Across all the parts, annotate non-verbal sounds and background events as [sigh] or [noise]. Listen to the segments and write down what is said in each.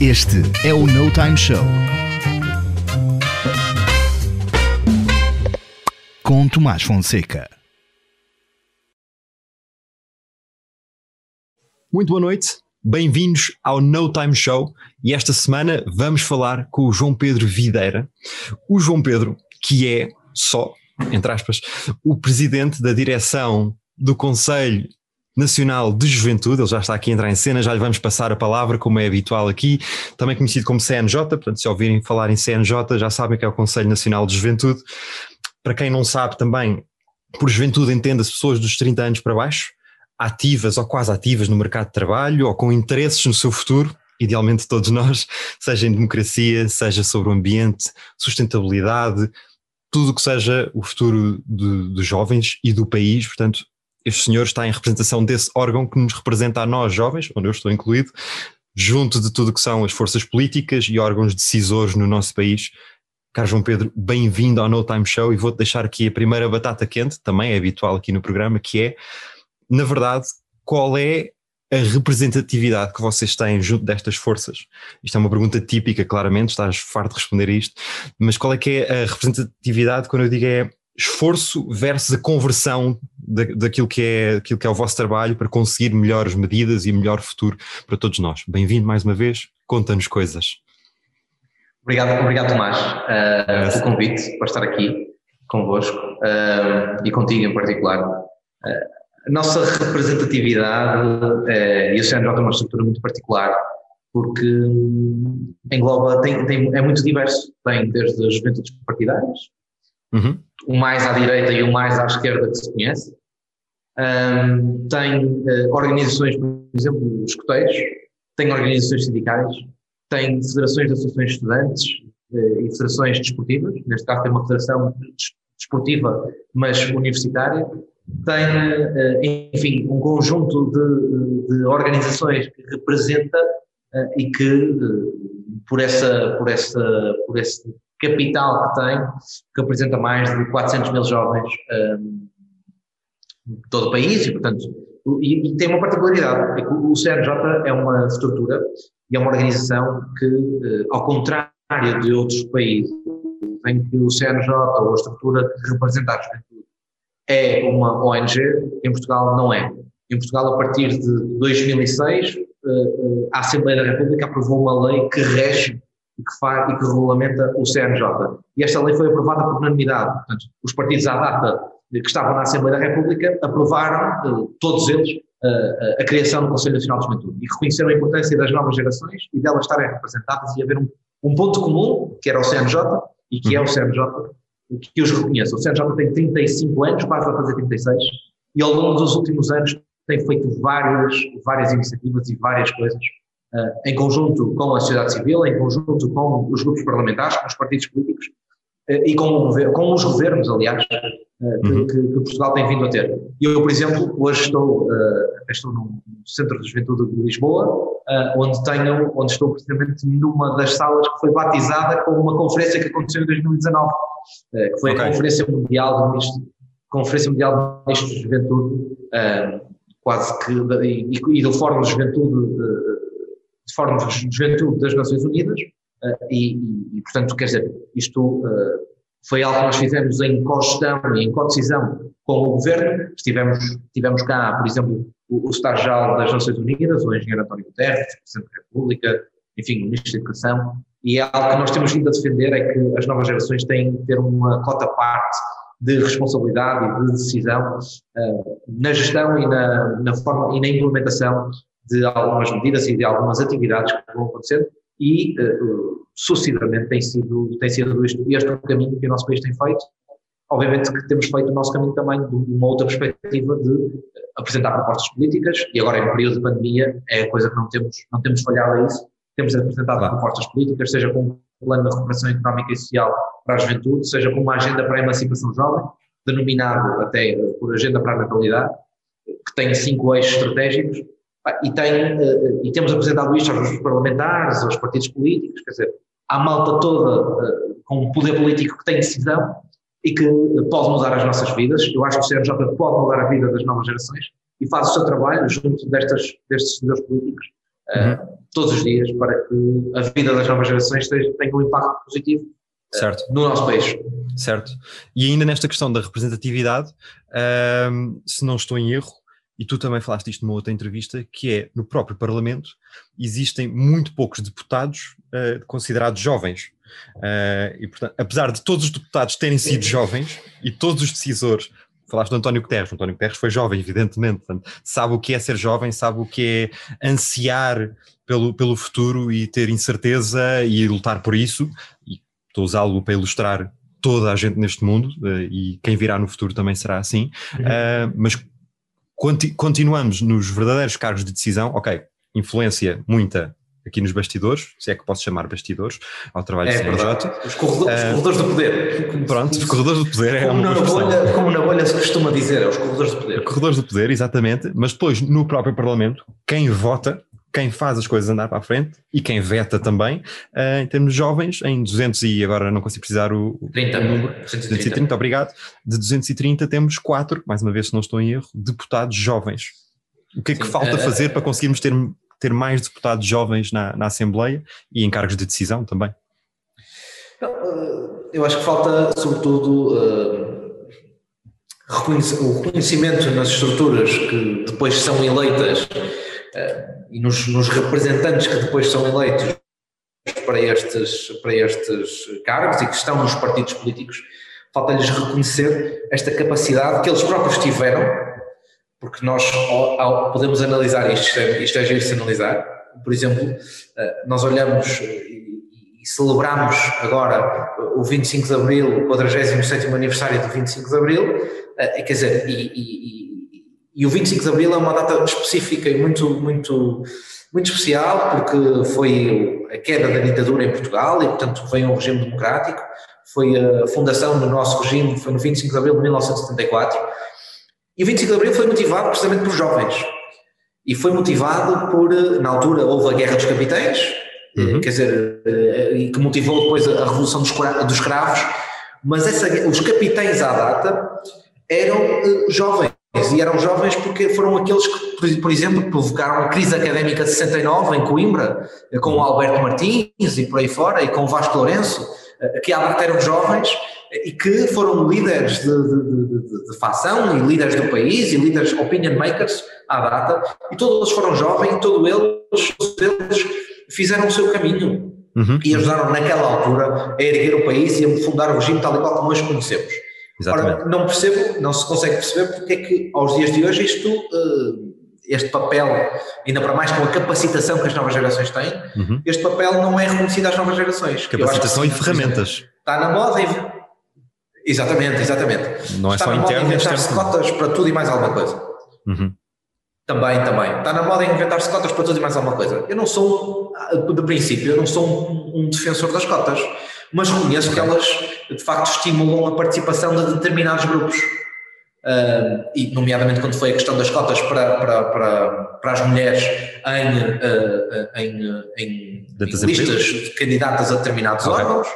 Este é o No Time Show. Com Tomás Fonseca. Muito boa noite, bem-vindos ao No Time Show e esta semana vamos falar com o João Pedro Videira. O João Pedro, que é só, entre aspas, o presidente da direção do Conselho Nacional de Juventude, ele já está aqui a entrar em cena, já lhe vamos passar a palavra, como é habitual aqui, também conhecido como CNJ, portanto, se ouvirem falar em CNJ, já sabem que é o Conselho Nacional de Juventude. Para quem não sabe também, por juventude entenda-se pessoas dos 30 anos para baixo, ativas ou quase ativas no mercado de trabalho ou com interesses no seu futuro, idealmente todos nós, seja em democracia, seja sobre o ambiente, sustentabilidade, tudo o que seja o futuro dos jovens e do país, portanto, este senhor está em representação desse órgão que nos representa a nós jovens, onde eu estou incluído, junto de tudo que são as forças políticas e órgãos decisores no nosso país. Carlos João Pedro, bem-vindo ao No Time Show e vou-te deixar aqui a primeira batata quente, também é habitual aqui no programa, que é, na verdade, qual é a representatividade que vocês têm junto destas forças? Isto é uma pergunta típica, claramente, estás farto de responder isto, mas qual é que é a representatividade quando eu digo é esforço versus a conversão da, daquilo, que é, daquilo que é o vosso trabalho para conseguir melhores medidas e melhor futuro para todos nós. Bem-vindo mais uma vez, conta-nos coisas. Obrigado, obrigado Tomás, uh, pelo convite para estar aqui convosco uh, e contigo em particular. Uh, a nossa representatividade, uh, e o CNJ tem uma estrutura muito particular, porque engloba, tem, tem, é muito diverso, tem desde as juventudes partidárias, uhum. o mais à direita e o mais à esquerda que se conhece, um, tem uh, organizações, por exemplo, escoteiros, tem organizações sindicais, tem federações de associações de estudantes uh, e federações desportivas, neste caso tem uma federação desportiva, mas universitária, tem, uh, enfim, um conjunto de, de organizações que representa e que por essa, por essa, por esse capital que tem, que representa mais de 400 mil jovens um, de todo o país e, portanto, e, e, tem uma particularidade, é que o CNJ é uma estrutura e é uma organização que, uh, ao contrário de outros países, em que o CNJ ou a estrutura que representa a juventude é uma ONG, em Portugal não é. Em Portugal, a partir de 2006, uh, uh, a Assembleia da República aprovou uma lei que rege e que, faz, e que regulamenta o CNJ. E esta lei foi aprovada por unanimidade. Portanto, os partidos à data que estavam na Assembleia da República aprovaram, eh, todos eles, eh, a criação do Conselho Nacional de Juventude e reconheceram a importância das novas gerações e delas estarem representadas e haver um, um ponto comum, que era o CNJ, e que é o CNJ, que os reconheça. O CNJ tem 35 anos, quase a fazer 36, e ao longo dos últimos anos tem feito várias, várias iniciativas e várias coisas em conjunto com a sociedade civil, em conjunto com os grupos parlamentares, com os partidos políticos uh, e com, com, os governos, aliás, uh, que, uhum. que, que, Portugal tem vindo a ter. Eu, por exemplo, hoje estou, estou no Centro de Juventude de Lisboa, onde tenho, onde estou precisamente numa das salas que foi batizada com uma conferência que aconteceu em 2019, que foi okay. a Conferência Mundial de Ministros, Conferência Mundial de Ministros de Juventude, quase que, e, e do Fórum de Juventude de forma de juventude das Nações Unidas, uh, e, e, portanto, quer dizer, isto uh, foi algo que nós fizemos em cogestão e em co-decisão com o Governo, estivemos, tivemos cá, por exemplo, o, o estagiário das Nações Unidas, o engenheiro António Guterres, o Presidente da República, enfim, o Ministro da Educação, e é algo que nós temos vindo a defender é que as novas gerações têm que ter uma cota parte de responsabilidade e de decisão uh, na gestão e na, na, forma e na implementação de algumas medidas e de algumas atividades que vão acontecendo e uh, sucessivamente tem sido, tem sido este, este o caminho que o nosso país tem feito. Obviamente que temos feito o nosso caminho também de uma outra perspectiva de apresentar propostas políticas e agora em período de pandemia é a coisa que não temos, não temos falhado a isso. Temos apresentado claro. propostas políticas, seja com um plano de recuperação económica e social para a juventude, seja com uma agenda para a emancipação jovem, denominado até por agenda para a natalidade, que tem cinco eixos estratégicos e, tem, eh, e temos apresentado isto aos grupos parlamentares, aos partidos políticos, quer dizer, à malta toda eh, com um poder político que tem decisão e que pode mudar as nossas vidas. Eu acho que o CNJ pode mudar a vida das novas gerações e faz o seu trabalho junto destas, destes decisores políticos uhum. todos os dias para que a vida das novas gerações tenha um impacto positivo certo. no nosso país. Certo. E ainda nesta questão da representatividade, um, se não estou em erro, e tu também falaste isto numa outra entrevista, que é no próprio Parlamento existem muito poucos deputados uh, considerados jovens. Uh, e, portanto, apesar de todos os deputados terem sido jovens e todos os decisores, falaste do António Guterres, o António Guterres foi jovem, evidentemente, sabe o que é ser jovem, sabe o que é ansiar pelo, pelo futuro e ter incerteza e lutar por isso, e estou a usá-lo para ilustrar toda a gente neste mundo, uh, e quem virá no futuro também será assim, uhum. mas Conti continuamos nos verdadeiros cargos de decisão, ok, influência muita aqui nos bastidores, se é que posso chamar bastidores, ao trabalho é, de CNJ. Os, corredores, uh, os corredores do poder. Pronto, os corredores do poder é como uma na bolha, Como na bolha se costuma dizer, é os corredores do poder. Corredores do poder, exatamente, mas depois no próprio Parlamento, quem vota quem faz as coisas andar para a frente e quem veta também, uh, em termos de jovens, em 200 e agora não consigo precisar o, 30, o número, 230. 230, obrigado, de 230 temos quatro, mais uma vez se não estou em erro, deputados jovens. O que é que Sim, falta uh, fazer para conseguirmos ter, ter mais deputados jovens na, na Assembleia e em cargos de decisão também? Eu acho que falta, sobretudo, o reconhecimento nas estruturas que depois são eleitas uh, e nos, nos, representantes que depois são eleitos para estes, para estes cargos e que estão nos partidos políticos, falta-lhes reconhecer esta capacidade que eles próprios tiveram, porque nós podemos analisar isto, isto é giro se analisar, por exemplo, uh, nós olhamos e, e celebramos agora o 25 de Abril, o 47º aniversário do 25 de Abril, uh, quer dizer, e, e e o 25 de Abril é uma data específica e muito, muito, muito especial, porque foi a queda da ditadura em Portugal e, portanto, veio um regime democrático. Foi a fundação do nosso regime, foi no 25 de Abril de 1974. E o 25 de Abril foi motivado precisamente por jovens. E foi motivado por, na altura, houve a Guerra dos Capitães, uhum. quer dizer, eh, que motivou depois a Revolução dos Escravos, mas essa, os capitães à data eram eh, jovens e eram jovens porque foram aqueles que, por exemplo, provocaram a crise académica de 69 em Coimbra, com o Alberto Martins e por aí fora, e com o Vasco Lourenço, eh, que eram jovens e que foram líderes de, de, de, de, facção e líderes do país e líderes opinion makers à data, e todos eles foram jovens e todos eles, eles fizeram o seu caminho uhum. e ajudaram naquela altura a erguer o país e a fundar o regime tal e qual como hoje conhecemos. Exatamente. Ora, não percebo, não se consegue perceber porque é que aos dias de hoje isto, uh, este papel, ainda para mais com a capacitação que as novas gerações têm, uhum. este papel não é reconhecido às novas gerações. Capacitação e ferramentas. Está na moda e... Exatamente, exatamente. Não é está só interno. Inventar-se cotas para tudo e mais alguma coisa. Uhum. Também, também. Está na moda inventar-se cotas para tudo e mais alguma coisa. Eu não sou, de princípio, eu não sou um, um defensor das cotas mas reconheço que elas de facto estimulam a participação de determinados grupos. Uh, e nomeadamente quando foi a questão das cotas para, para, para, para as mulheres em, uh, em, em, listas de candidatas a determinados okay. órgãos,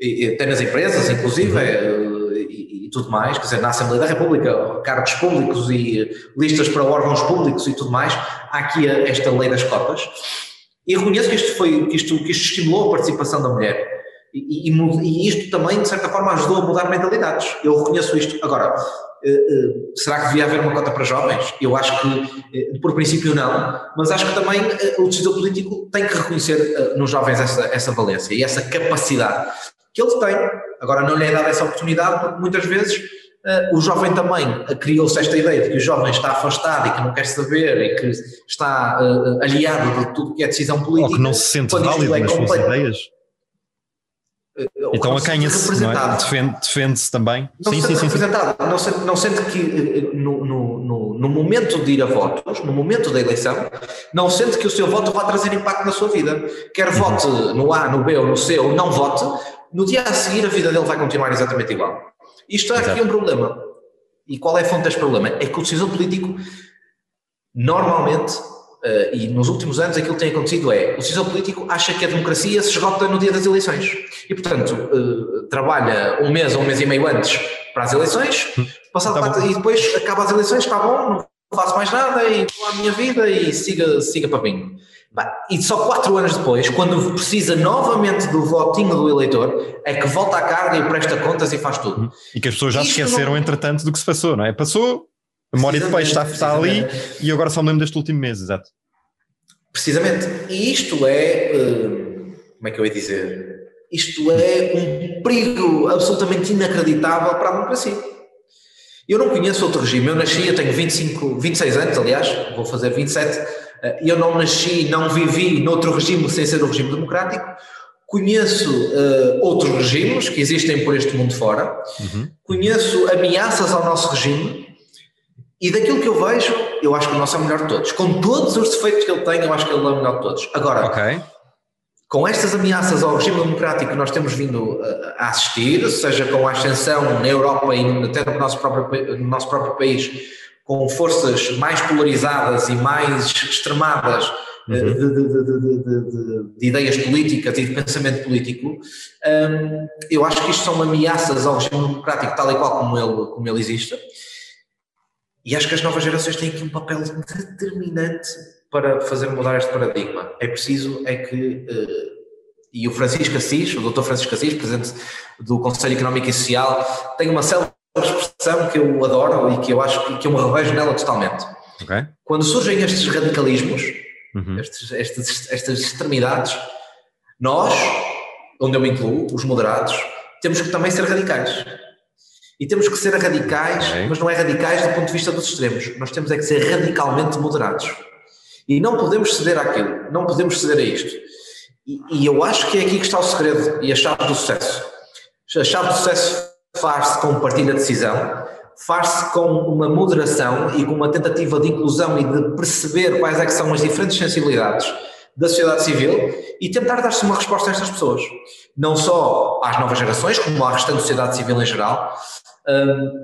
e, até nas empresas, inclusive, uhum. e, e, tudo mais, quer dizer, na Assembleia da República, cargos públicos e listas para órgãos públicos e tudo mais, há aqui esta lei das cotas. E reconheço que isto, foi, que isto, que isto estimulou a participação da mulher. E, e, e, isto também, de certa forma, ajudou a mudar mentalidades. Eu reconheço isto. Agora, uh, uh, será que devia haver uma cota para jovens? Eu acho que, uh, por princípio, não, mas acho que também o decisor político tem que reconhecer nos jovens essa, essa valência e essa capacidade que ele tem. Agora, não lhe é dada essa oportunidade, porque muitas vezes o jovem também criou-se esta ideia de que o jovem está afastado e que não quer saber e que está aliado de tudo que é decisão política. Ou que não se sente válido é nas suas ideias então acanha-se, é? Defende-se defende também. Não sim, sim, sim, representado. Sim. Não, sente, não sente que eh, no, no, no, momento de ir a votos, no momento da eleição, não sente que o seu voto vai trazer impacto na sua vida. Quer uhum. vote no A, no B ou no C ou não vote, no dia a seguir a vida dele vai continuar exatamente igual. Isto é aqui um problema. E qual é a fonte deste problema? É que o decisor político normalmente Uh, e nos últimos anos aquilo que tem acontecido é o decisor político acha que a democracia se esgota no dia das eleições e portanto uh, trabalha um mês ou um mês e meio antes para as eleições passado tá e depois acaba as eleições, está bom, não faço mais nada e vou à minha vida e siga, siga para mim. E só quatro anos depois, quando precisa novamente do votinho do eleitor, é que volta à carga e presta contas e faz tudo. E que as pessoas já se esqueceram, não... entretanto, do que se passou, não é? Passou, a memória de peixe está, está ali e agora só me lembro deste último mês, exato. Precisamente. E isto é. Eh, como é que eu ia dizer? Isto é um perigo absolutamente inacreditável para a democracia. Eu não conheço outro regime. Eu nasci, eu tenho 25, 26 anos, aliás, vou fazer 27. Eh, eu não nasci, não vivi noutro regime sem ser o regime democrático. Conheço uh, outros regimes que existem por este mundo fora. Uhum. Conheço ameaças ao nosso regime. E daquilo que eu vejo, eu acho que o nosso é o melhor de todos. Com todos os defeitos que ele tem, eu acho que ele é o melhor de todos. Agora, okay com estas ameaças ao regime democrático que nós temos vindo a assistir, seja com a ascensão na Europa e até no nosso próprio, no nosso próprio país, com forças mais polarizadas e mais extremadas eh, uhum. de, de, de, de, ideias políticas e de pensamento político, um, eu acho que isto são ameaças ao regime democrático tal e qual como ele, como ele existe, e acho que as novas gerações têm aqui um papel determinante para fazer mudar este paradigma. É preciso é que, uh, e o Francisco Assis, o Dr. Francisco Assis, presidente do Conselho Económico e Social, tem uma célula expressão que eu adoro e que eu acho que, que eu me revejo nela totalmente. Okay. Quando surgem estes radicalismos, uhum. estes, estes, estas extremidades, nós, onde eu me incluo, os moderados, temos que também ser radicais. E temos que ser radicais, okay. mas não é radicais do ponto de vista dos extremos. Nós temos é que ser radicalmente moderados. E não podemos ceder àquilo, não podemos ceder a isto. E, e eu acho que é aqui que está o segredo e a chave do sucesso. A chave do sucesso faz-se com partilha de decisão, faz-se com uma moderação e com uma tentativa de inclusão e de perceber quais é que são as diferentes sensibilidades da sociedade civil e tentar dar-se uma resposta a estas pessoas. Não só às novas gerações, como à restante sociedade civil em geral,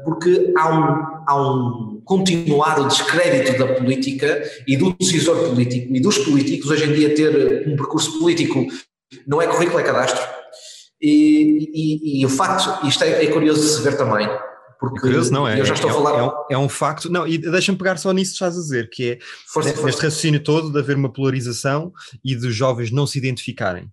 porque há um, há um continuado descrédito da política e do decisor político e dos políticos hoje em dia ter um percurso político não é currículo, é cadastro. E, e, e o facto, isto é, é, curioso de se ver também, porque é curioso, não é? Eu já estou é, a falar. É um, é um, facto, não, e deixa-me pegar só nisso que estás a dizer, que é força, este força. raciocínio todo de haver uma polarização e dos jovens não se identificarem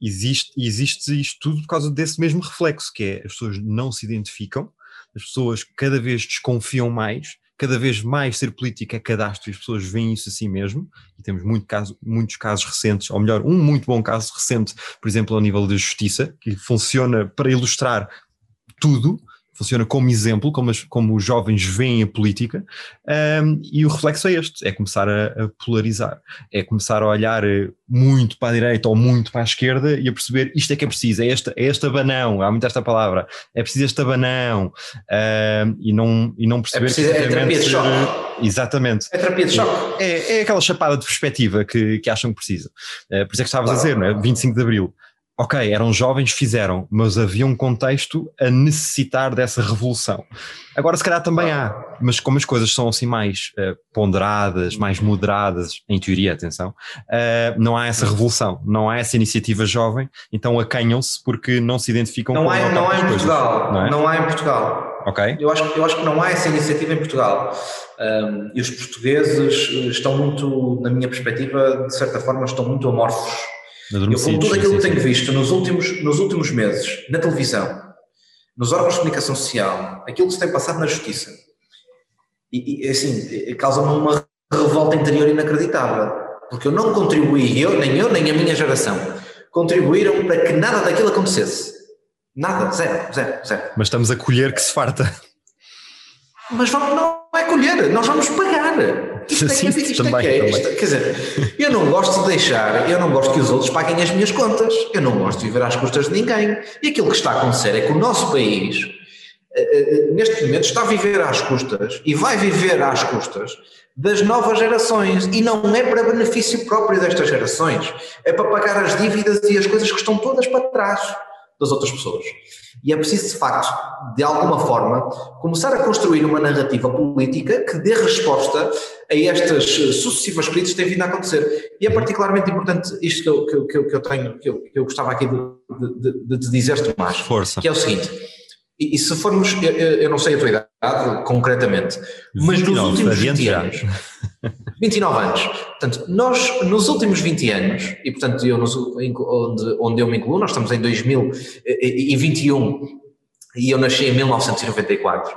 existe, existe isto tudo por causa desse mesmo reflexo, que é as pessoas não se identificam, as pessoas cada vez desconfiam mais, cada vez mais ser política é cadastro e as pessoas veem isso assim mesmo, e temos muito caso, muitos casos recentes, ou melhor, um muito bom caso recente, por exemplo, ao nível da justiça, que funciona para ilustrar tudo, funciona como exemplo, como, as, como os jovens veem a política, um, e o reflexo é este: é começar a, a, polarizar, é começar a olhar eh, muito para a direita ou muito para a esquerda e a perceber isto é que é preciso, é este, é este abanão, há muito esta palavra, é preciso este abanão, um, e, não, e não perceber é preciso, que. É terapia de choque. Exatamente. É terapia de choque. É, é aquela chapada de perspectiva que, que acham que precisa. Uh, por isso é que estavas claro. a dizer, não é? 25 de Abril ok, eram jovens, fizeram, mas havia um contexto a necessitar dessa revolução. Agora, se calhar também há, mas como as coisas são assim mais uh, ponderadas, mais moderadas, em teoria, atenção, uh, não há essa revolução, não há essa iniciativa jovem, então acanham-se porque não se identificam não com há, não há em Portugal, não, é? não há em Portugal. Ok. Eu acho, eu acho que não há essa iniciativa em Portugal. Um, e os portugueses estão muito, na minha perspectiva, de certa forma, estão muito amorfos eu, com tudo aquilo que tenho visto nos últimos, nos últimos meses, na televisão, nos órgãos de comunicação social, aquilo que se tem passado na justiça, e, e assim, causa-me uma revolta interior inacreditável, porque eu não contribuí, eu, nem eu, nem a minha geração, contribuíram para que nada daquilo acontecesse. Nada, zero, zero, zero. Mas estamos a colher que se farta. Mas vamos, não é colher, nós vamos pagar. Isto é, Sim, isto também, é, isto, quer dizer, eu não gosto de deixar, eu não gosto que os outros paguem as minhas contas, eu não gosto de viver às custas de ninguém. E aquilo que está a acontecer é que o nosso país, eh, eh, neste momento, está a viver às custas e vai viver às custas das novas gerações e não é para benefício próprio destas gerações, é para pagar as dívidas e as coisas que estão todas para trás das outras pessoas. E é preciso, de facto, de alguma forma, começar a construir uma narrativa política que dê resposta a estas sucessivas crises que têm vindo a acontecer. E é particularmente importante isto que eu, que eu, que eu tenho, que eu, que eu gostava aqui de, de, de te dizer, Tomás. Força. Que é o seguinte. E, e se formos, eu, eu, não sei a tua idade concretamente, mas nos últimos 20 anos, 29 anos. Portanto, nós, nos últimos 20 anos, e portanto, eu, onde, onde eu me incluo, nós estamos em 2021 e eu nasci em 1994.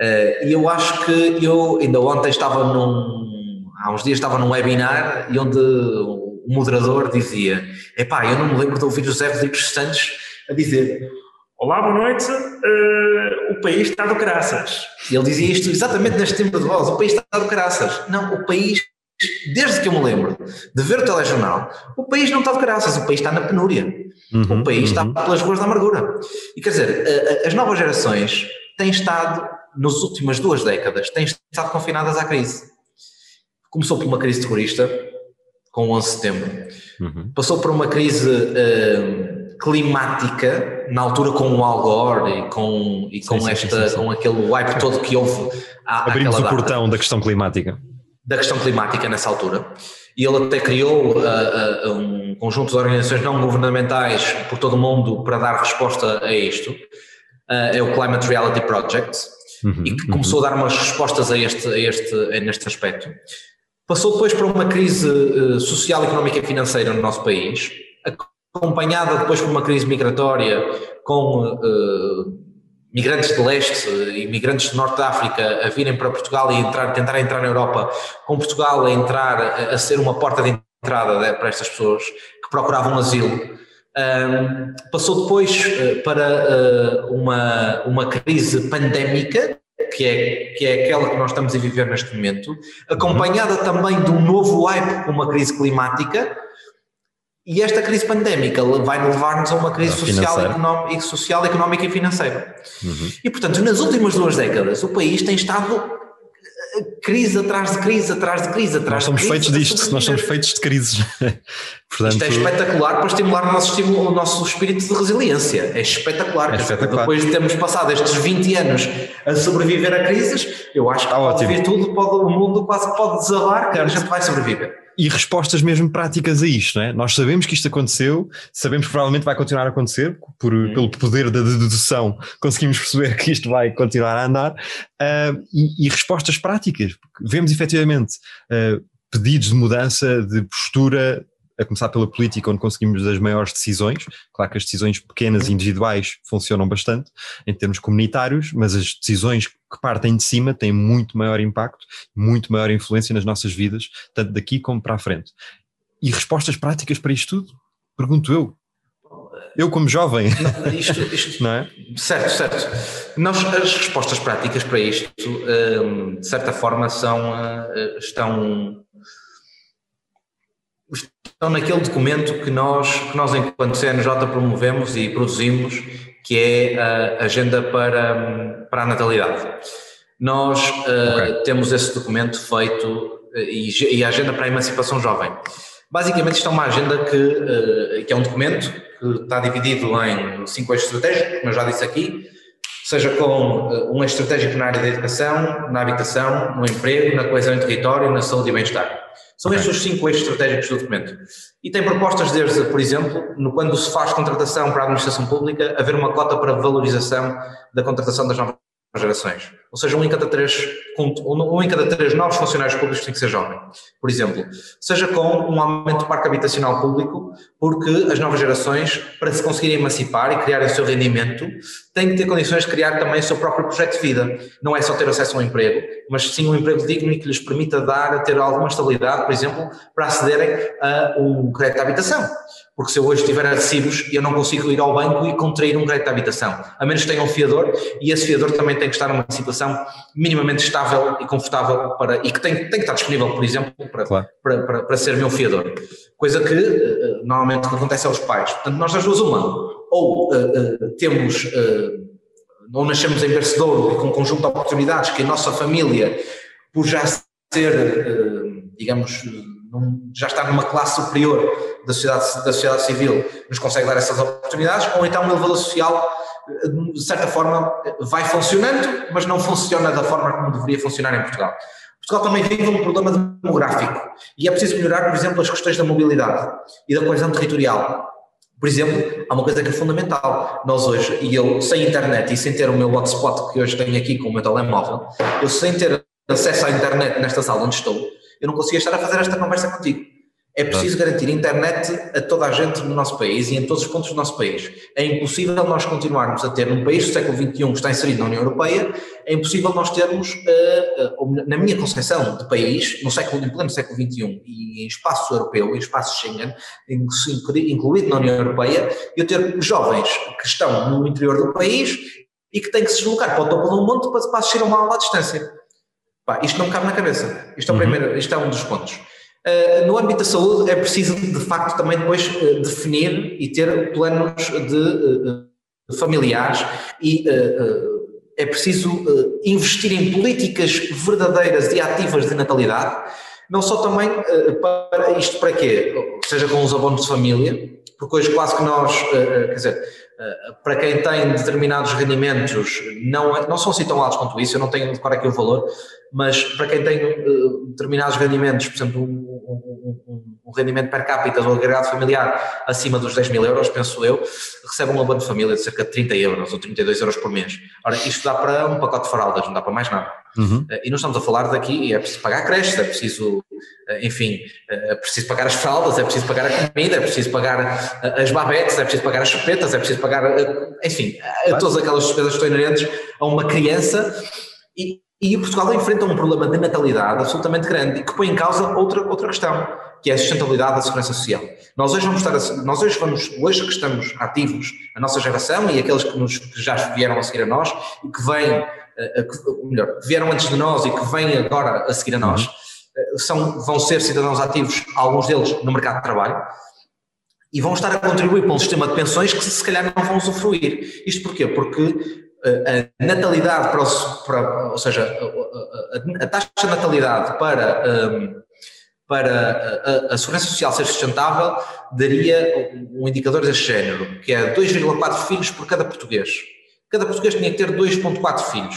Eh, e eu acho que eu, ainda ontem estava num, há uns dias estava num webinar e onde o moderador dizia, epá, eu não me lembro de ouvir o José Rodrigues Santos a dizer Olá, boa noite. Uh, o país está do caraças. E ele dizia isto exatamente neste tempo de voz: o país está do caraças. Não, o país, desde que eu me lembro de ver o telejornal, o país não está do caraças, o país está na penúria. Uhum, o país uhum. está pelas ruas da amargura. E quer dizer, uh, as novas gerações têm estado, nas últimas duas décadas, têm estado confinadas à crise. Começou por uma crise terrorista, com o 11 de setembro. Uhum. Passou por uma crise. Uh, climática, na altura com o Al Gore e com, e com, sim, esta, sim, sim, com aquele wipe todo que houve. À, Abrimos o portão da questão climática. Da questão climática nessa altura. E ele até criou uh, uh, um conjunto de organizações não governamentais por todo o mundo para dar resposta a isto. Uh, é o Climate Reality Project. Uhum, e que uhum. começou a dar umas respostas a este, a este, a neste aspecto. Passou depois por uma crise social, económica e financeira no nosso país, acompanhada depois por uma crise migratória com uh, migrantes de leste e migrantes do norte da África a virem para Portugal e entrar, tentar entrar na Europa, com Portugal a entrar, a, a ser uma porta de entrada né, para estas pessoas que procuravam asilo. Um, passou depois uh, para uh, uma, uma crise pandémica, que é, que é aquela que nós estamos a viver neste momento, acompanhada também de um novo hype com uma crise climática, e esta crise pandémica vai levar-nos a uma crise social, económica, social, económica e financeira. Uhum. E, portanto, nas últimas duas décadas, o país tem estado eh, crise atrás de crise, atrás de crise, atrás nós somos de crise. Feitos disto, nós somos feitos de crises. [laughs] Portanto, Isto é espetacular para estimular o nosso, o nosso espírito de resiliência. É espetacular. É espetacular. Depois de termos passado estes 20 anos a sobreviver a crises, eu acho que Está pode ótimo. vir tudo, pode, o mundo quase pode desabar, que a gente vai sobreviver e respostas mesmo práticas a isto, não é? Nós sabemos que isto aconteceu, sabemos que provavelmente vai continuar a acontecer, por, pelo poder da dedução conseguimos [laughs] perceber que isto vai continuar a andar, uh, e, e, respostas práticas, vemos efetivamente uh, pedidos de mudança de postura a começar pela política, onde conseguimos as maiores decisões. Claro que as decisões pequenas e individuais funcionam bastante em termos comunitários, mas as decisões que partem de cima têm muito maior impacto, muito maior influência nas nossas vidas, tanto daqui como para a frente. E respostas práticas para isto tudo? Pergunto eu. Eu, como jovem. Não, isto, isto, [laughs] não é? Certo, certo. Nós, as respostas práticas para isto, hum, de certa forma, são, eh, estão estão naquele documento que nós, que nós enquanto CNJ promovemos e produzimos, que é a agenda para, para a natalidade. Nós uh, okay. temos esse documento feito uh, e, e, a agenda para a emancipação jovem. Basicamente isto é uma agenda que, uh, que é um documento que está dividido em cinco eixos estratégicos, como eu já disse aqui, seja com um eixo estratégico na área da educação, na habitação, no emprego, na coesão em território, na saúde e bem-estar. São estes os cinco eixos estratégicos do documento. E tem propostas desde, por exemplo, no, quando se faz contratação para a administração pública, haver uma cota para valorização da contratação das novas gerações. Ou seja, um em cada três, um em cada três novos funcionários públicos tem que ser jovem, por exemplo. Seja com um aumento do parque habitacional público, porque as novas gerações, para se conseguirem emancipar e criarem o seu rendimento, têm que ter condições de criar também o seu próprio projeto de vida. Não é só ter acesso a um emprego, mas sim um emprego digno e que lhes permita dar, ter alguma estabilidade, por exemplo, para acederem a um crédito de habitação porque se eu hoje tiver recibos, eu não consigo ir ao banco e contrair um crédito de habitação, a menos que tenha um fiador, e esse fiador também tem que estar numa situação minimamente estável e confortável para, e que tem, tem que estar disponível, por exemplo, para, claro. para, para, para, ser meu fiador. Coisa que uh, normalmente acontece aos pais. Portanto, nós das duas uma, ou uh, temos, ou nascemos em bercedouro com um conjunto de oportunidades que a nossa família, por já ser, digamos, num, já estar numa classe superior da sociedade, da sociedade civil, nos consegue dar essas oportunidades, ou então o elevador social, de certa forma, vai funcionando, mas não funciona da forma como deveria funcionar em Portugal. Portugal também vive um problema demográfico e é preciso melhorar, por exemplo, as questões da mobilidade e da coesão territorial. Por exemplo, há uma coisa que é fundamental. Nós hoje, e eu sem internet e sem ter o meu hotspot que hoje tenho aqui com o meu telemóvel, eu sem ter acesso à internet nesta sala onde estou, eu não conseguia estar a fazer esta conversa contigo. É preciso garantir internet a toda a gente no nosso país e em todos os pontos do nosso país. É impossível nós continuarmos a ter, num país do século XXI que está inserido na União Europeia, é impossível nós termos, uh, uh, na minha concepção de país, no século, em pleno século XXI e em espaço europeu, em espaço Schengen, incluído na União Europeia, eu ter jovens que estão no interior do país e que têm que se deslocar para o topo de um monte para, para assistir a uma aula à distância. Pá, isto não cabe na cabeça. Isto é, o uhum. primeiro, isto é um dos pontos. Uh, no âmbito da saúde é preciso de facto também depois uh, definir e ter planos de uh, familiares e é preciso investir em políticas verdadeiras e ativas de natalidade, não só também para isto para quê? Seja com os abonos de família, porque hoje quase que nós, quer dizer, para quem tem determinados rendimentos, não, é, não são assim tão altos quanto isso, eu não tenho de aqui o valor, mas para quem tem determinados rendimentos, por exemplo, um, um, um, rendimento per capita do agregado familiar acima dos 10 mil euros, penso eu, recebe um abono de família de cerca de 30 euros ou 32 euros por mês. Ora, isto dá para um pacote de fraldas, não dá para mais nada. Uhum. Eh, e não estamos a falar daqui, é preciso pagar creches, é preciso, eh, enfim, eh, é preciso pagar as fraldas, é preciso pagar a comida, é preciso pagar as babetes, é preciso pagar as chupetas, é preciso pagar, enfim, todas aquelas despesas que estão inerentes a uma criança. E, e Portugal enfrenta um problema de natalidade absolutamente grande e que põe em causa outra, outra questão, que é a sustentabilidade da segurança social. Nós hoje vamos estar, a, nós hoje vamos, hoje que estamos ativos, a nossa geração e aqueles que, nos, que já vieram a seguir a nós e que vêm, eh, que, melhor, vieram antes de nós e que vêm agora a seguir a nós, eh, são, vão ser cidadãos ativos, alguns deles no mercado de trabalho, e vão estar a contribuir para um sistema de pensões que se calhar não vão usufruir. Isto porquê? Porque a natalidade, para, para, ou seja, a, a, taxa de natalidade para, um, para a, a, segurança social ser sustentável daria um indicador deste género, que é 2,4 filhos por cada português. Cada português tinha que ter 2,4 filhos.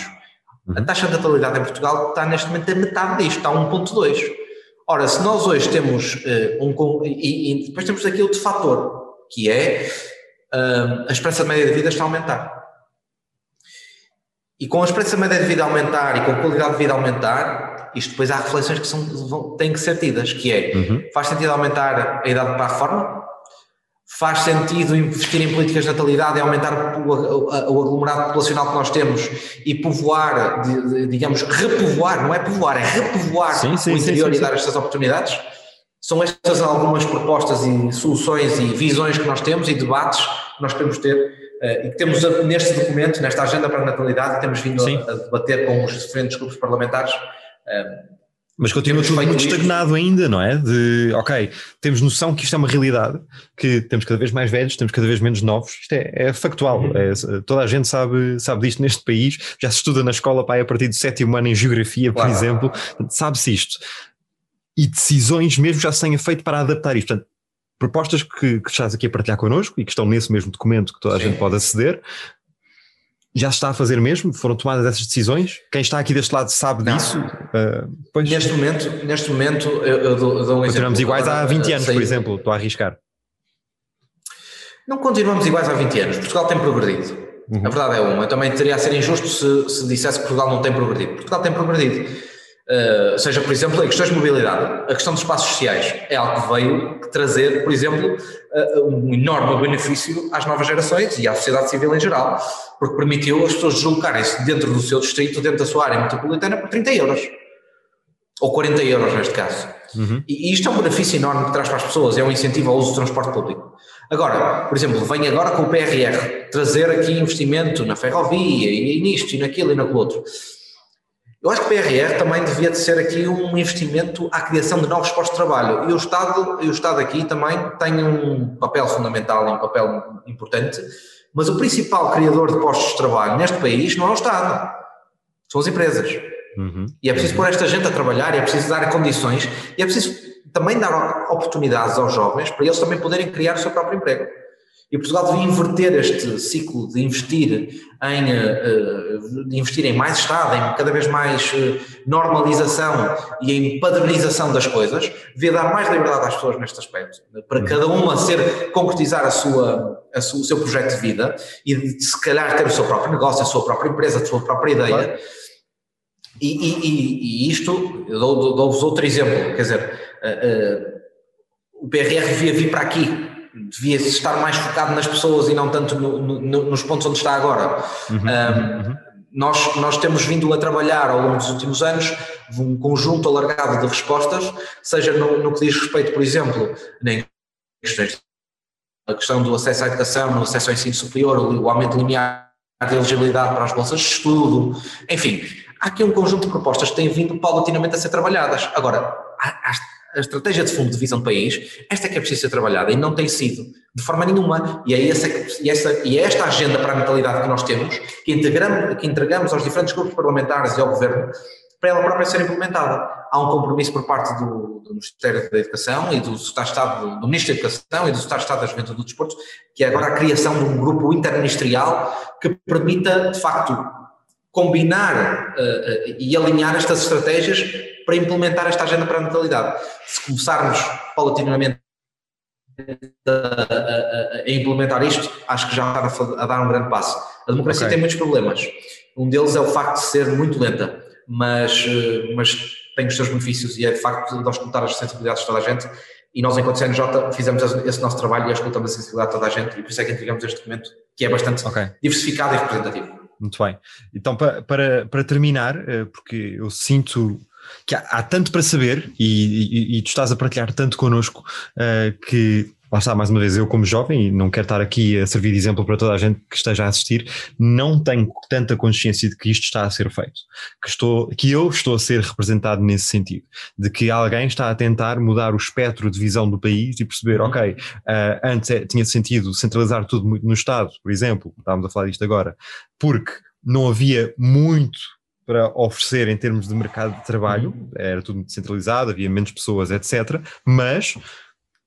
A uhum. taxa de natalidade em Portugal está neste momento a metade disto, está a 1,2. Ora, se nós hoje temos uh, um. E, e, depois temos aqui outro fator, que é uh, a esperança média de vida está a aumentar. E com a esperança média de vida aumentar e com a qualidade de vida aumentar, isto depois há reflexões que são, vão, têm que ser tidas, que é, uhum. faz sentido aumentar a idade para a reforma? Faz sentido investir em políticas de natalidade e aumentar o, o, o aglomerado populacional que nós temos e povoar, de, de, digamos, repovoar, não é povoar, é repovoar sim, sim, o interior sim, e dar estas oportunidades? São estas algumas propostas e soluções e visões que nós temos e debates que nós podemos ter e que temos neste documento, nesta agenda para a natalidade, temos vindo a, a, debater com os diferentes grupos parlamentares. Uh, mas continua tudo muito estagnado ainda, não é? De, ok, temos noção que isto é uma realidade, que temos cada vez mais velhos, temos cada vez menos novos, isto é, é factual, uhum. é, toda a gente sabe, sabe disto neste país, já se estuda na escola para a partir do sétimo ano em Geografia, por claro. exemplo, sabe-se isto. E decisões mesmo já se tenha feito para adaptar isto. Portanto, propostas que, que estás aqui a partilhar connosco e que estão nesse mesmo documento que toda a Sim. gente pode aceder. Já se está a fazer mesmo? Foram tomadas essas decisões? Quem está aqui deste lado sabe Não. disso? Uh, neste momento, neste momento eu, eu dou, eu dou um Continuamos exemplo. iguais há 20 anos, por exemplo, estou a arriscar. Não continuamos iguais há 20 anos. Portugal tem progredido. Uhum. A verdade é uma. Eu também teria a ser injusto se, se dissesse que Portugal não tem progredido. Portugal tem progredido. Uh, seja, por exemplo, em questões de mobilidade, a questão dos espaços sociais é algo que veio trazer, por exemplo, uh, um enorme benefício às novas gerações e à sociedade civil em geral, porque permitiu as pessoas deslocarem-se dentro do seu distrito, dentro da sua área metropolitana, por 30 euros. Ou 40 euros neste caso. Uhum. E, isto é um benefício enorme que traz para as pessoas, é um incentivo ao uso do transporte público. Agora, por exemplo, vem agora com o PRR trazer aqui investimento na ferrovia e nisto e naquilo e naquilo outro eu acho que o PRR também devia de ser aqui um investimento à criação de novos postos de trabalho e o Estado, e o Estado aqui também tem um papel fundamental e um papel importante, mas o principal criador de postos de trabalho neste país não é o Estado, são as empresas. Uhum. E é preciso pôr esta gente a trabalhar, é preciso dar condições e é preciso também dar oportunidades aos jovens para eles também poderem criar o seu próprio emprego. E Portugal devia inverter este ciclo de investir em, uh, de investir em mais Estado, em cada vez mais uh, normalização e em padronização das coisas, devia dar mais liberdade às pessoas neste aspecto, para uhum. cada uma ser, concretizar a sua, a sua, o seu projeto de vida e se calhar ter o seu próprio negócio, a sua própria empresa, a sua própria ideia. E, e, e isto, dou-vos dou outro exemplo, quer dizer, o PRR devia vir para aqui, devia estar mais focado nas pessoas e não tanto no, no, nos pontos onde está agora. Uhum, um, uhum. Nós, nós temos vindo a trabalhar ao longo dos últimos anos um conjunto alargado de respostas, seja no, no que diz respeito, por exemplo, em questões a questão do acesso à educação, no acesso ao ensino superior, o aumento linear de elegibilidade para as bolsas de estudo, enfim, há aqui um conjunto de propostas que têm vindo paulatinamente a ser trabalhadas. Agora, a, estratégia de fundo de visão de país, esta é que é preciso ser trabalhada e não tem sido de forma nenhuma. E é, essa, e, essa, e é esta agenda para a natalidade que nós temos, que, que entregamos aos diferentes grupos parlamentares e ao Governo, para ela própria ser implementada. Há um compromisso por parte do, do Ministério da Educação e do Estado do Ministro da Educação e do Estado Estado da Juventude do Desporto, que é agora a criação de um grupo interministerial que permita, de facto, combinar uh, uh, e alinhar estas estratégias para implementar esta agenda para a natalidade. Se começarmos paulatinamente a, a, a, implementar isto, acho que já está a, dar um grande passo. A democracia okay. tem muitos problemas. Um deles é o facto de ser muito lenta, mas, uh, mas tem os seus benefícios e é de facto de escutar as sensibilidades de toda a gente. E nós, enquanto CNJ, fizemos esse nosso trabalho e escutamos a sensibilidade de toda a gente, e por isso é que entregamos este documento que é bastante okay. diversificado e representativo. Muito bem. Então, para, para, para terminar, eh, porque eu sinto que há, há tanto para saber e, e, e, tu estás a partilhar tanto connosco uh, que lá está, mais uma vez, eu como jovem, e não quero estar aqui a servir de exemplo para toda a gente que esteja a assistir, não tenho tanta consciência de que isto está a ser feito, que, estou, que eu estou a ser representado nesse sentido, de que alguém está a tentar mudar o espectro de visão do país e perceber, uhum. ok, uh, antes é, tinha sentido centralizar tudo muito no Estado, por exemplo, estávamos a falar disto agora, porque não havia muito para oferecer em termos de mercado de trabalho, uhum. era tudo muito centralizado, havia menos pessoas, etc. Mas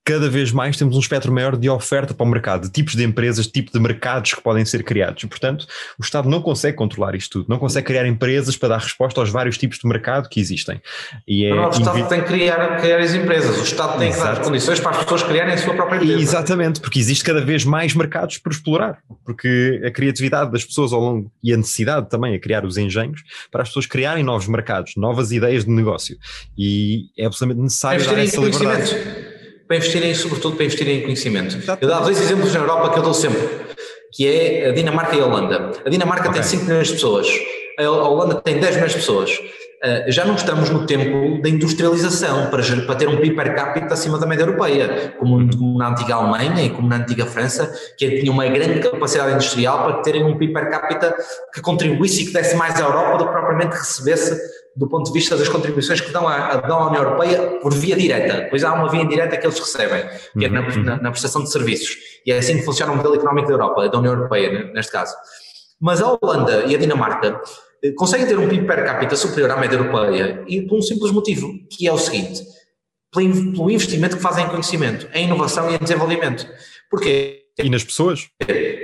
cada vez mais temos um espectro maior de oferta para o mercado, de tipos de empresas, de tipo de mercados que podem ser criados. E, portanto, o Estado não consegue controlar isto tudo, não consegue criar empresas para dar resposta aos vários tipos de mercado que existem. E é não, o Estado invi... tem que criar, criar as empresas, o Estado tem Exato. que dar as condições para as pessoas criarem a sua própria empresa. Exatamente, porque existe cada vez mais mercados por explorar, porque a criatividade das pessoas ao longo e a necessidade também a criar os engenhos para as pessoas criarem novos mercados, novas ideias de negócio. E é absolutamente necessário dar essa liberdade para investirem, sobretudo para investirem em conhecimento. Eu dou dois exemplos na Europa que eu dou sempre, que é a Dinamarca e a Holanda. A Dinamarca okay. tem 5 milhões de pessoas, a Holanda tem 10 milhões de pessoas. Uh, já não estamos no tempo da industrialização para, para ter um PIB per capita acima da média europeia, como, como, na antiga Alemanha e como na antiga França, que tinha uma grande capacidade industrial para terem um PIB per capita que contribuísse e que desse mais à Europa do que propriamente recebesse do ponto de vista das contribuições que dão à, dão à União Europeia por via direta. Pois há uma via indireta que eles recebem, que é na, uhum. na, na, prestação de serviços. E é assim que funciona o modelo económico da Europa, da União Europeia, neste caso. Mas a Holanda e a Dinamarca eh, conseguem ter um PIB per capita superior à média europeia e por um simples motivo, que é o seguinte, pelo investimento que fazem em conhecimento, em inovação e em desenvolvimento. Porquê? E nas pessoas?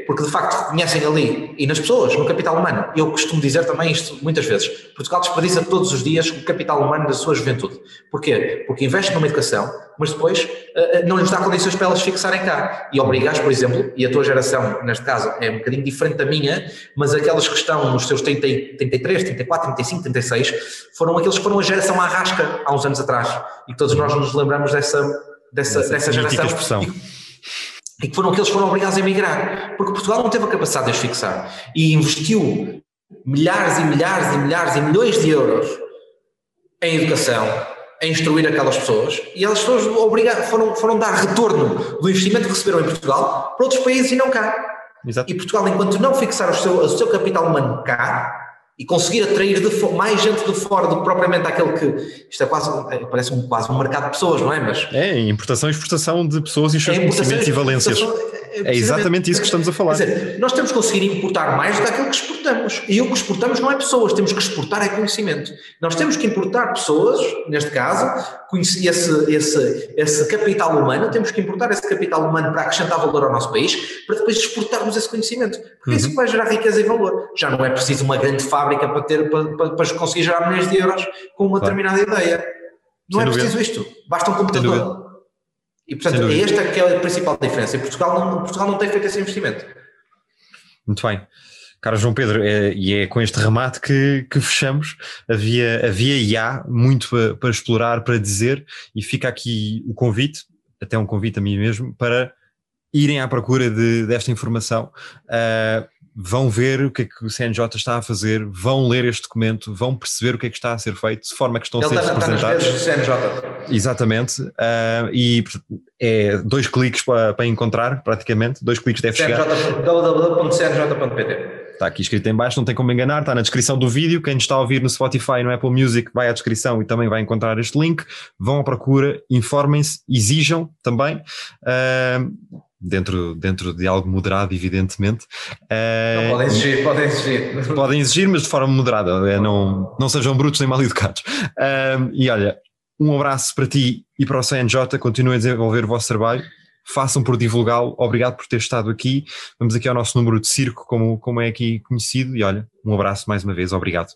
Porque de facto reconhecem ali, e nas pessoas, no capital humano. Eu costumo dizer também isto muitas vezes. Portugal desperdiça todos os dias o capital humano da sua juventude. Porquê? Porque investe numa educação, mas depois uh, não lhes dá condições para elas fixarem cá. E obrigas, por exemplo, e a tua geração, neste caso, é um bocadinho diferente da minha, mas aquelas que estão nos seus 30, 33, 34, 35, 36, foram aqueles que foram a geração à rasca há uns anos atrás. E todos nós nos lembramos dessa, dessa, dessa, dessa geração. Expressão. E, e que foram aqueles que foram obrigados a emigrar, porque Portugal não teve a capacidade de os fixar e investiu milhares e milhares e milhares e milhões de euros em educação, em instruir aquelas pessoas, e elas pessoas foram, foram dar retorno do investimento que receberam em Portugal para outros países e não cá. Exato. E Portugal, enquanto não fixar o seu, o seu capital humano cá, e conseguir atrair de, mais gente de fora do que propriamente aquele que isto é quase é, parece um, quase um mercado de pessoas, não é? Mas é importação e exportação de pessoas e seus é conhecimentos e valências. É exatamente isso que estamos a falar. Quer dizer, nós temos que conseguir importar mais do que aquilo que exportamos. E o que exportamos não é pessoas, temos que exportar é conhecimento. Nós temos que importar pessoas, neste caso, esse, esse, esse capital humano, temos que importar esse capital humano para acrescentar valor ao nosso país, para depois exportarmos esse conhecimento. Porque uhum. isso vai gerar riqueza e valor. Já não é preciso uma grande fábrica para, ter, para, para, para conseguir gerar milhões de euros com uma claro. determinada ideia. Não Sem é preciso dúvida. isto. Basta um computador. E portanto, é esta que é a principal diferença. E Portugal não, Portugal não tem feito esse investimento. Muito bem. Cara João Pedro, é, e é com este remate que, que fechamos. Havia, havia e há muito para, para, explorar, para dizer, e fica aqui o convite, até um convite a mim mesmo, para irem à procura de, desta informação. Uh, vão ver o que é que o CNJ está a fazer, vão ler este documento, vão perceber o que é que está a ser feito, de forma que estão Ele a ser está, representados. Está nas CNJ. Exatamente. Uh, e é dois cliques para, para encontrar, praticamente, dois cliques deve CNJ, chegar. www.cnj.pt Está aqui escrito em baixo, não tem como enganar, está na descrição do vídeo. Quem está a ouvir no Spotify, no Apple Music, vai à descrição e também vai encontrar este link. Vão à procura, informem-se, exijam também. Uh, dentro, dentro de algo moderado, evidentemente. Uh, não, podem exigir, podem exigir. [laughs] Podem exigir, mas de forma moderada, é, não, não sejam brutos nem mal educados. Uh, e olha, um abraço para ti e para o CNJ, continuem a desenvolver o vosso trabalho, façam por divulgá-lo, obrigado por ter estado aqui, vamos aqui ao nosso número de circo, como, como é aqui conhecido, e olha, um abraço mais uma vez, obrigado.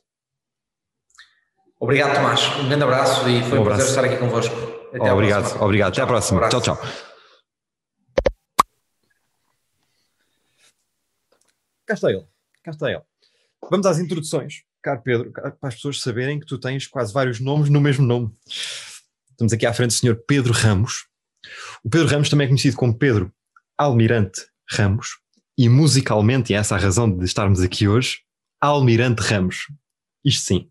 Obrigado Tomás, um grande abraço e foi um, um prazer estar aqui convosco. Até obrigado, obrigado, até à próxima, um tchau, tchau. Cá está ele, cá está ele. Vamos às introduções, caro Pedro, para as pessoas saberem que tu tens quase vários nomes no mesmo nome. Estamos aqui à frente do senhor Pedro Ramos. O Pedro Ramos também é conhecido como Pedro Almirante Ramos, e musicalmente, e é essa a razão de estarmos aqui hoje, Almirante Ramos. Isto sim.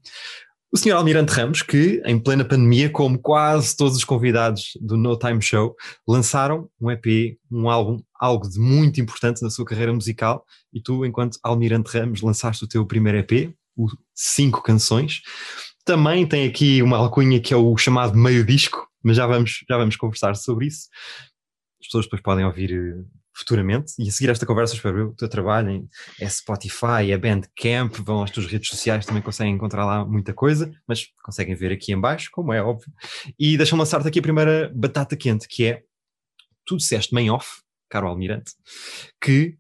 O senhor Almirante Ramos, que em plena pandemia, como quase todos os convidados do No Time Show, lançaram um EP, um álbum, algo de muito importante na sua carreira musical, e tu, enquanto Almirante Ramos, lançaste o teu primeiro EP, o Cinco Canções. Também tem aqui uma alcunha que é o chamado meio disco, mas já vamos, já vamos conversar sobre isso. As pessoas depois podem ouvir eh, futuramente. E a seguir esta conversa, espero eu, o teu trabalho é Spotify, é Bandcamp, vão às tuas redes sociais, também conseguem encontrar lá muita coisa, mas conseguem ver aqui em baixo, como é óbvio. E deixa-me lançar-te aqui a primeira batata quente, que é, tu disseste main off, caro Almirante, que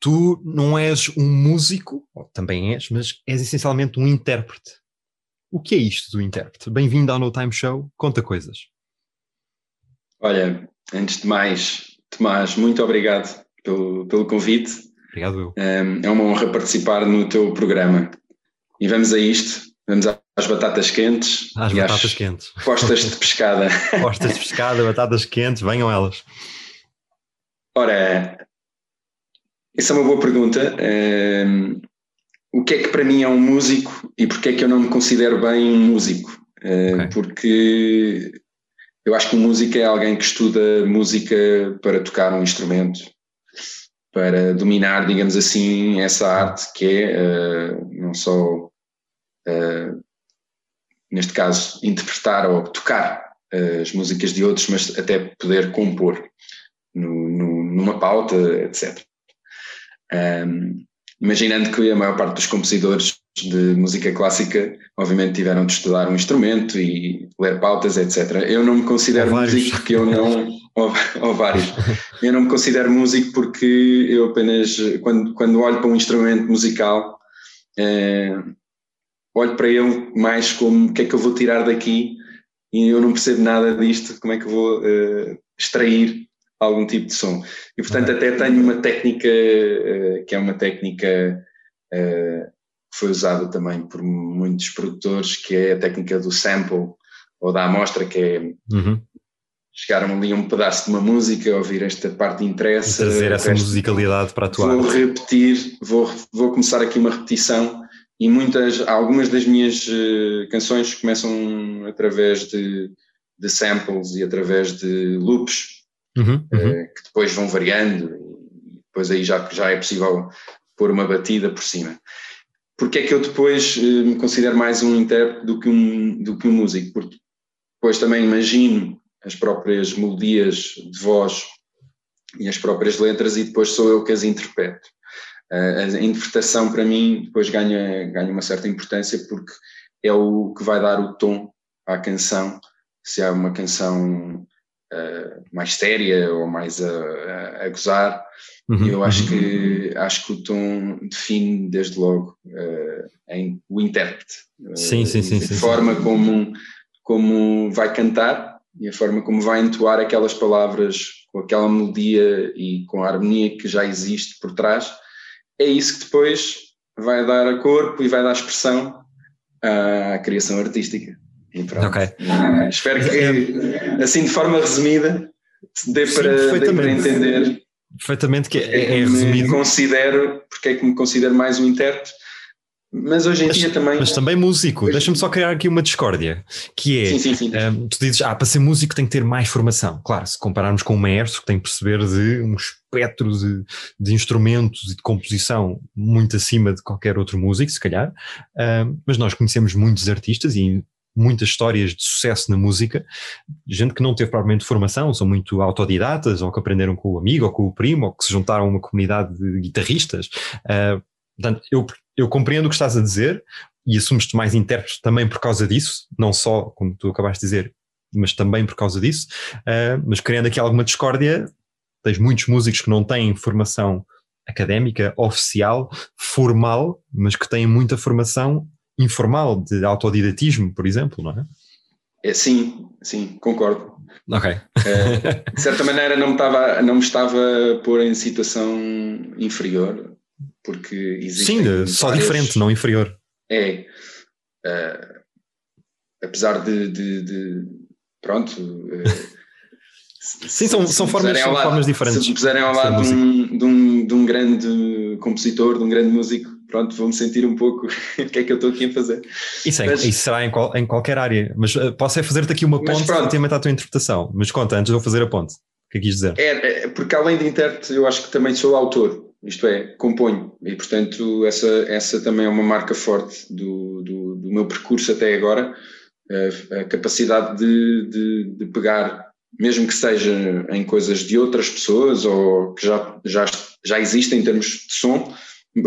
tu não és um músico, também és, mas és essencialmente um intérprete. O que é isto do intérprete? Bem-vindo ao No Time Show, conta coisas. Olha, antes de mais, Tomás, muito obrigado pelo, pelo convite. Obrigado, eu. É uma honra participar no teu programa. E vamos a isto, vamos às batatas quentes. Às batatas às quentes. Postas de [laughs] pescada. postas de pescada, batatas quentes, venham elas. Ora, essa é uma boa pergunta. Um, o que é que para mim é um músico e porque é que eu não me considero bem um músico? Uh, okay. Porque eu acho que um músico é alguém que estuda música para tocar um instrumento, para dominar, digamos assim, essa arte que é uh, não só, uh, neste caso, interpretar ou tocar uh, as músicas de outros, mas até poder compor no, numa pauta, etc. Um, imaginando que a maior parte dos compositores de música clássica, obviamente tiveram de estudar um instrumento e ler pautas, etc. Eu não me considero músico porque eu não. [laughs] ou, ou, vários. Eu não me considero músico porque eu apenas, quando, quando olho para um instrumento musical, é, olho para ele mais como o que é que eu vou tirar daqui e eu não percebo nada disto, como é que eu vou uh, extrair algum tipo de som. E portanto, até tenho uma técnica uh, que é uma técnica. Uh, que foi usada também por muitos produtores, que é a técnica do sample ou da amostra, que é uhum. chegaram ali a um pedaço de uma música, ouvir esta parte interessa. E trazer essa musicalidade para a tua Vou arte. repetir, vou, vou começar aqui uma repetição e muitas, algumas das minhas uh, canções começam através de, de, samples e através de loops uhum, uhum. Uh, que depois vão variando e depois aí já, já é possível pôr uma batida por cima porque é que eu depois uh, me considero mais um intérprete do que um, do que um músico? Porque depois também imagino as próprias melodias de voz e as próprias letras e depois sou eu que as interpreto. Uh, a interpretação para mim depois ganha, ganha uma certa importância porque é o que vai dar o tom à canção, se há uma canção mais séria ou mais a, a, a gozar, Uhum, eu acho, uhum. que, acho que o tom define desde logo uh, em, o intérprete. Uh, sim, sim, sim. A sim, forma sim. Como, como vai cantar e a forma como vai entoar aquelas palavras com aquela melodia e com a harmonia que já existe por trás é isso que depois vai dar a corpo e vai dar expressão à criação artística. E pronto. Okay. Espero que, assim de forma resumida, dê, Sim, para, dê para entender perfeitamente que é, é, é resumido. Considero, porque é que me considero mais um intérprete, mas hoje em mas, dia também. Mas também músico. Deixa-me só criar aqui uma discórdia. Que é. Sim, sim, sim. Um, tu dizes, ah, para ser músico tem que ter mais formação. Claro, se compararmos com um maestro que tem que perceber de um espectro de, de instrumentos e de composição muito acima de qualquer outro músico, se calhar. Um, mas nós conhecemos muitos artistas e muitas histórias de sucesso na música, gente que não teve propriamente formação, são muito autodidatas, ou que aprenderam com o amigo, ou com o primo, ou que se juntaram a uma comunidade de guitarristas. Uh, portanto, eu, eu compreendo o que estás a dizer e assumes-te mais intérprete também por causa disso, não só, como tu acabaste de dizer, mas também por causa disso. Uh, mas criando aqui alguma discórdia, tens muitos músicos que não têm formação académica, oficial, formal, mas que têm muita formação informal de autodidatismo, por exemplo, não é? é sim, sim, concordo. Ok. É, de certa maneira não me, estava, não me estava a pôr em situação inferior, porque existe. Sim, só diferente, não inferior. É. Uh, apesar de, de, de pronto. Uh, [laughs] Sim, são, são, formas, são lado, formas diferentes. Se me puserem ao lado de um, de, um, de um grande compositor, de um grande músico, pronto, vou-me sentir um pouco [laughs] o que é que eu estou aqui a fazer. Isso, é, mas, isso será em, qual, em, qualquer área, mas uh, posso é fazer-te aqui uma ponte relativamente à tua interpretação. Mas conta, antes de eu fazer a ponte, o que é que quis dizer? É, é, porque além de intérprete, eu acho que também sou autor, isto é, componho, e portanto essa, essa também é uma marca forte do, do, do meu percurso até agora, a, a capacidade de, de, de pegar mesmo que seja em coisas de outras pessoas ou que já, já, já existem em termos de som,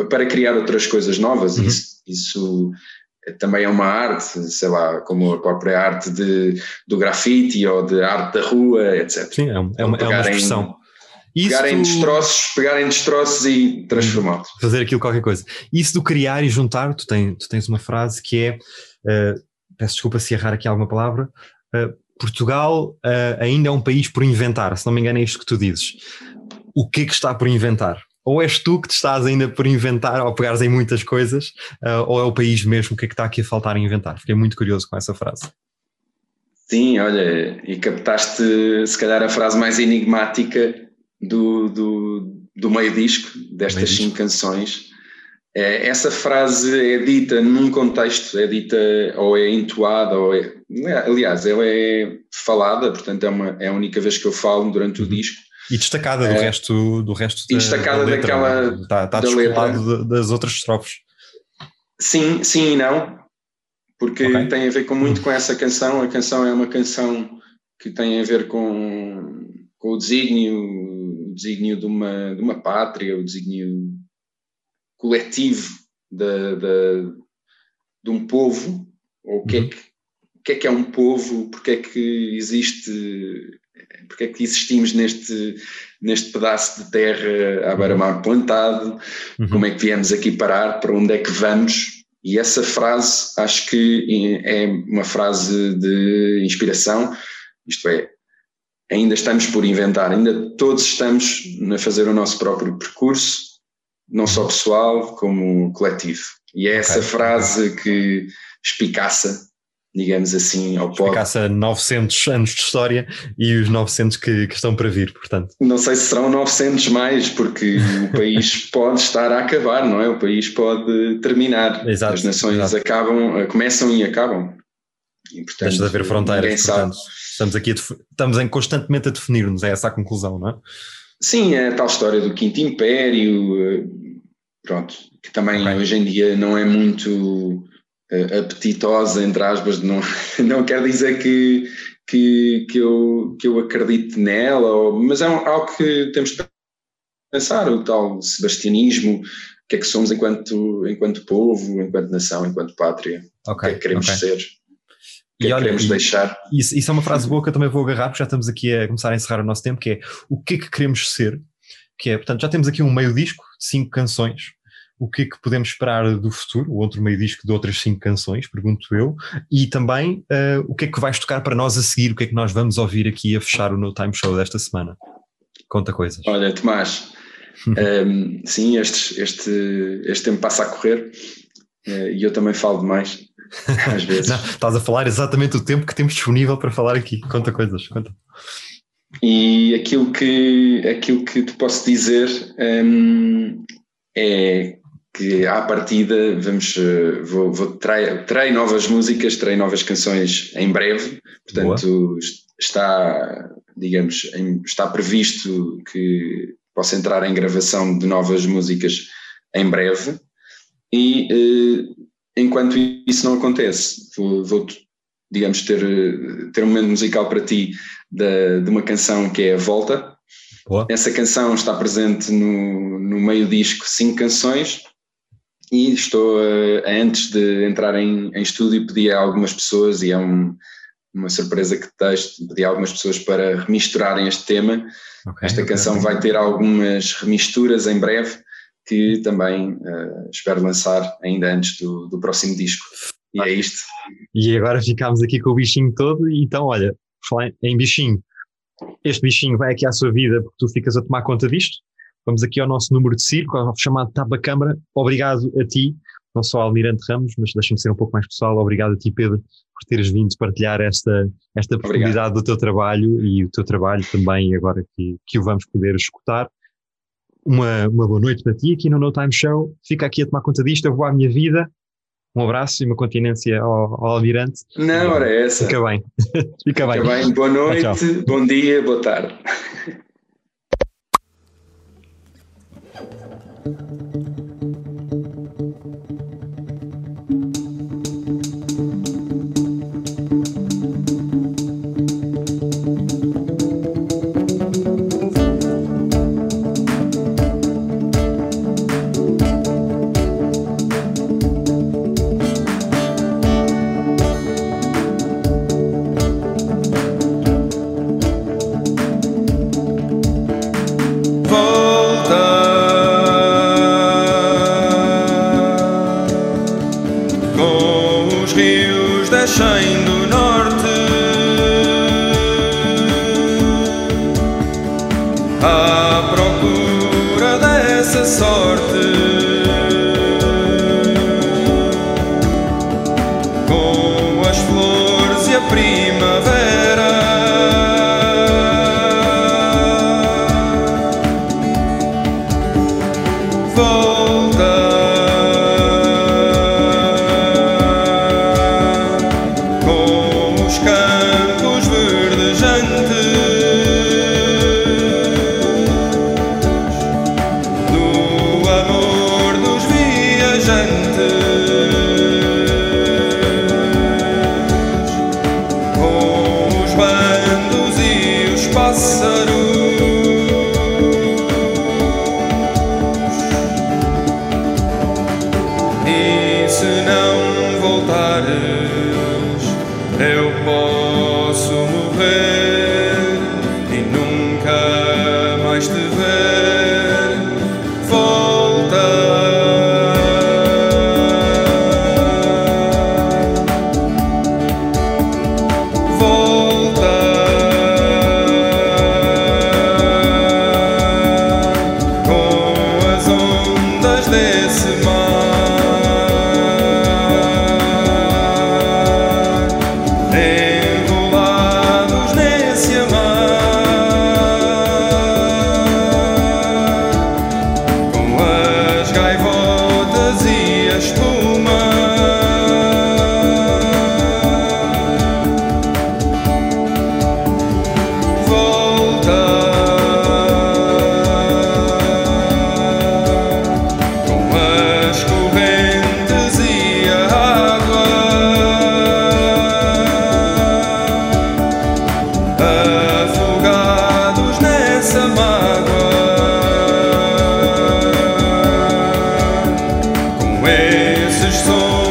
para criar outras coisas novas. Uhum. Isso, isso também é uma arte, sei lá, como a própria arte de, do grafite ou de arte da rua, etc. Sim, é, é uma, é uma expressão. Isso... Pegarem destroços, pegarem destroços e transformá-los. Fazer aquilo qualquer coisa. Isso do criar e juntar, tu, tem, tu tens uma frase que é, uh, peço desculpa se errar aqui alguma palavra, uh, Portugal uh, ainda é um país por inventar, se não me engano é isto que tu dizes. O que é que está por inventar? Ou és tu que te estás ainda por inventar ou pegares em muitas coisas, uh, ou é o país mesmo que é que está aqui a faltar a inventar? Fiquei muito curioso com essa frase. Sim, olha, e captaste se calhar a frase mais enigmática do, do, do meio disco, destas meio cinco disco. canções. É, essa frase é dita num contexto, é dita ou é entoada, ou é, aliás, ela é falada, portanto é, uma, é a única vez que eu falo durante o uhum. disco, e destacada do é, resto, do resto e destacada da letra, daquela está, está da letra. das outras estrofes. Sim, sim e não, porque okay. tem a ver com muito com essa canção. A canção é uma canção que tem a ver com, com o desígnio, o desígnio de uma, de uma pátria, o desígnio coletivo de, de, de um povo, ou o que, é uhum. é que, o que é que é um povo, porque é que existe porque é que existimos neste, neste pedaço de terra à beira-mar plantado, uhum. como é que viemos aqui parar, para onde é que vamos, e essa frase acho que é uma frase de inspiração, isto é, ainda estamos por inventar, ainda todos estamos a fazer o nosso próprio percurso, não só pessoal como coletivo. E é essa okay. frase que espicaça digamos assim, ao pó. Ficasse 900 anos de história e os 900 que, que, estão para vir, portanto. Não sei se serão 900 mais, porque o [laughs] país pode estar a acabar, não é? O país pode terminar. Exato, As nações exato. acabam, começam e acabam. E, portanto, Deixa de haver fronteiras, portanto, estamos aqui, estamos em, constantemente a definir-nos, é essa a conclusão, não é? Sim, é a tal história do Quinto Império, eh, pronto, que também okay. hoje em dia não é muito apetitosa, entre aspas, não, [laughs] não quer dizer que, que, que, eu, que eu acredite nela, ou, mas é um, algo que temos de pensar, o tal sebastianismo, o que é que somos enquanto, enquanto povo, enquanto nação, enquanto pátria, okay, o que é que queremos okay. ser. O que e é que queremos e, deixar? Isso, isso é uma frase boa que eu também vou agarrar, porque já estamos aqui a começar a encerrar o nosso tempo, que é o que é que queremos ser, que é, portanto, já temos aqui um meio disco de cinco canções, o que é que podemos esperar do futuro, o outro meio disco de outras cinco canções, pergunto eu, e também uh, o que é que vais tocar para nós a seguir, o que é que nós vamos ouvir aqui a fechar o No Time Show desta semana. Conta coisas. Olha, Tomás, um, sim, este, este, este tempo passa a correr uh, e eu também falo demais, [laughs] às vezes. Não, estás a falar exatamente o tempo que temos disponível para falar aqui. Conta coisas, conta. E aquilo que, aquilo que te posso dizer um, é que à partida vamos, eh, vou, vou terei, terei, novas músicas, terei novas canções em breve, portanto Boa. está, digamos, está previsto que possa entrar em gravação de novas músicas em breve e eh, enquanto isso não acontece, vou, vou, digamos, ter, ter um momento musical para ti de, de uma canção que é A Volta. Boa. Essa canção está presente no, no meio disco cinco canções e estou, uh, antes de entrar em, em estúdio, pedi a algumas pessoas, e é um, uma surpresa que deixo, pedi a algumas pessoas para remisturarem este tema. Okay, Esta canção okay. vai ter algumas remisturas em breve, que também uh, espero lançar ainda antes do, do próximo disco. E é isto. E agora ficámos aqui com o bichinho todo, então olha, falar em bichinho, este bichinho vai aqui à sua vida porque tu ficas a tomar conta disto. Vamos aqui ao nosso número de circo, ao chamado Tapa Câmara. Obrigado a ti, não só ao Almirante Ramos, mas deixa-me ser um pouco mais pessoal. Obrigado a ti, Pedro, por teres vindo partilhar esta, esta possibilidade do teu trabalho e o teu trabalho também, agora que, que o vamos poder escutar. Uma, uma boa noite para ti aqui no No Time Show. Fica aqui a tomar conta disto, eu vou à minha vida. Um abraço e uma continência ao, ao Almirante. Não, ora é essa. Fica bem. [laughs] Fica, Fica bem. bem. Boa noite, tchau. bom dia, boa tarde. [laughs] thank you esses sons.